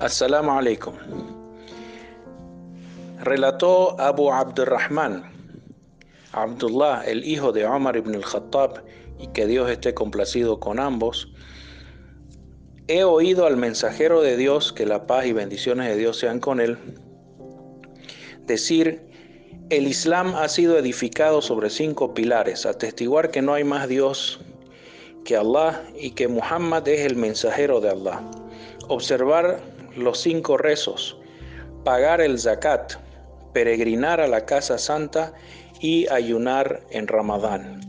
Assalamu alaikum. Relató Abu Abdurrahman, Abdullah, el hijo de Omar ibn al-Khattab, y que Dios esté complacido con ambos. He oído al mensajero de Dios, que la paz y bendiciones de Dios sean con él, decir, el Islam ha sido edificado sobre cinco pilares, atestiguar que no hay más Dios que Allah y que Muhammad es el mensajero de Allah, observar los cinco rezos, pagar el zakat, peregrinar a la casa santa y ayunar en Ramadán.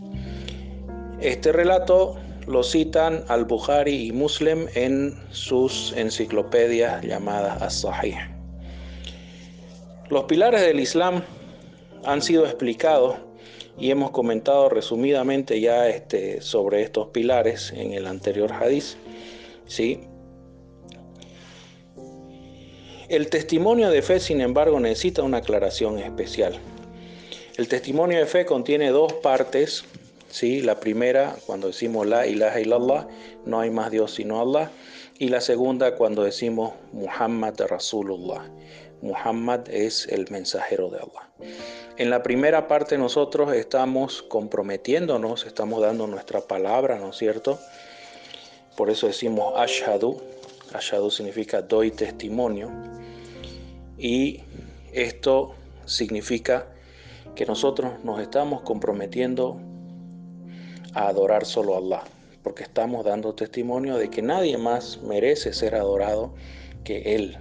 Este relato lo citan al-Bukhari y Muslim en sus enciclopedias llamadas As-Sahih. Los pilares del Islam han sido explicados y hemos comentado resumidamente ya este, sobre estos pilares en el anterior hadiz. ¿sí? El testimonio de fe, sin embargo, necesita una aclaración especial. El testimonio de fe contiene dos partes. ¿sí? La primera, cuando decimos la ilaha illallah, no hay más Dios sino Allah. Y la segunda, cuando decimos Muhammad Rasulullah. Muhammad es el mensajero de Allah. En la primera parte nosotros estamos comprometiéndonos, estamos dando nuestra palabra, ¿no es cierto? Por eso decimos ashadu. Ashadu significa doy testimonio. Y esto significa que nosotros nos estamos comprometiendo a adorar solo a Allah, porque estamos dando testimonio de que nadie más merece ser adorado que Él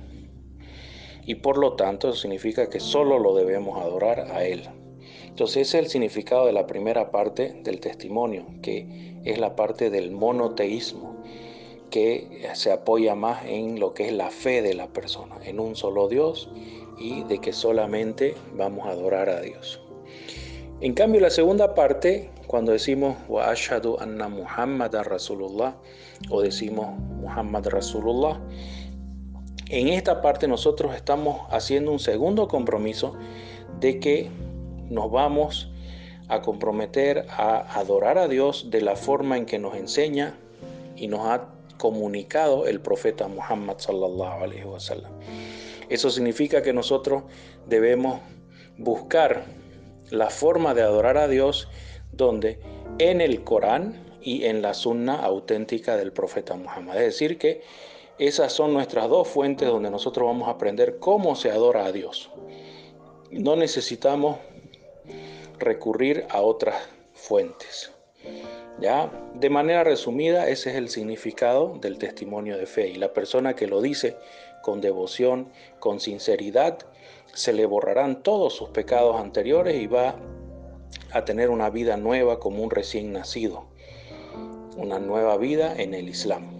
y por lo tanto significa que solo lo debemos adorar a Él. Entonces ese es el significado de la primera parte del testimonio, que es la parte del monoteísmo, que se apoya más en lo que es la fe de la persona, en un solo Dios y de que solamente vamos a adorar a Dios. En cambio, la segunda parte, cuando decimos wa ashadu anna Muhammad Rasulullah o decimos Muhammad Rasulullah, en esta parte nosotros estamos haciendo un segundo compromiso de que nos vamos a comprometer a adorar a Dios de la forma en que nos enseña y nos ha comunicado el profeta Muhammad sallallahu alaihi wasallam. Eso significa que nosotros debemos buscar la forma de adorar a Dios donde en el Corán y en la sunna auténtica del profeta Muhammad. Es decir, que esas son nuestras dos fuentes donde nosotros vamos a aprender cómo se adora a Dios. No necesitamos recurrir a otras fuentes. ¿Ya? De manera resumida, ese es el significado del testimonio de fe. Y la persona que lo dice con devoción, con sinceridad, se le borrarán todos sus pecados anteriores y va a tener una vida nueva como un recién nacido. Una nueva vida en el Islam.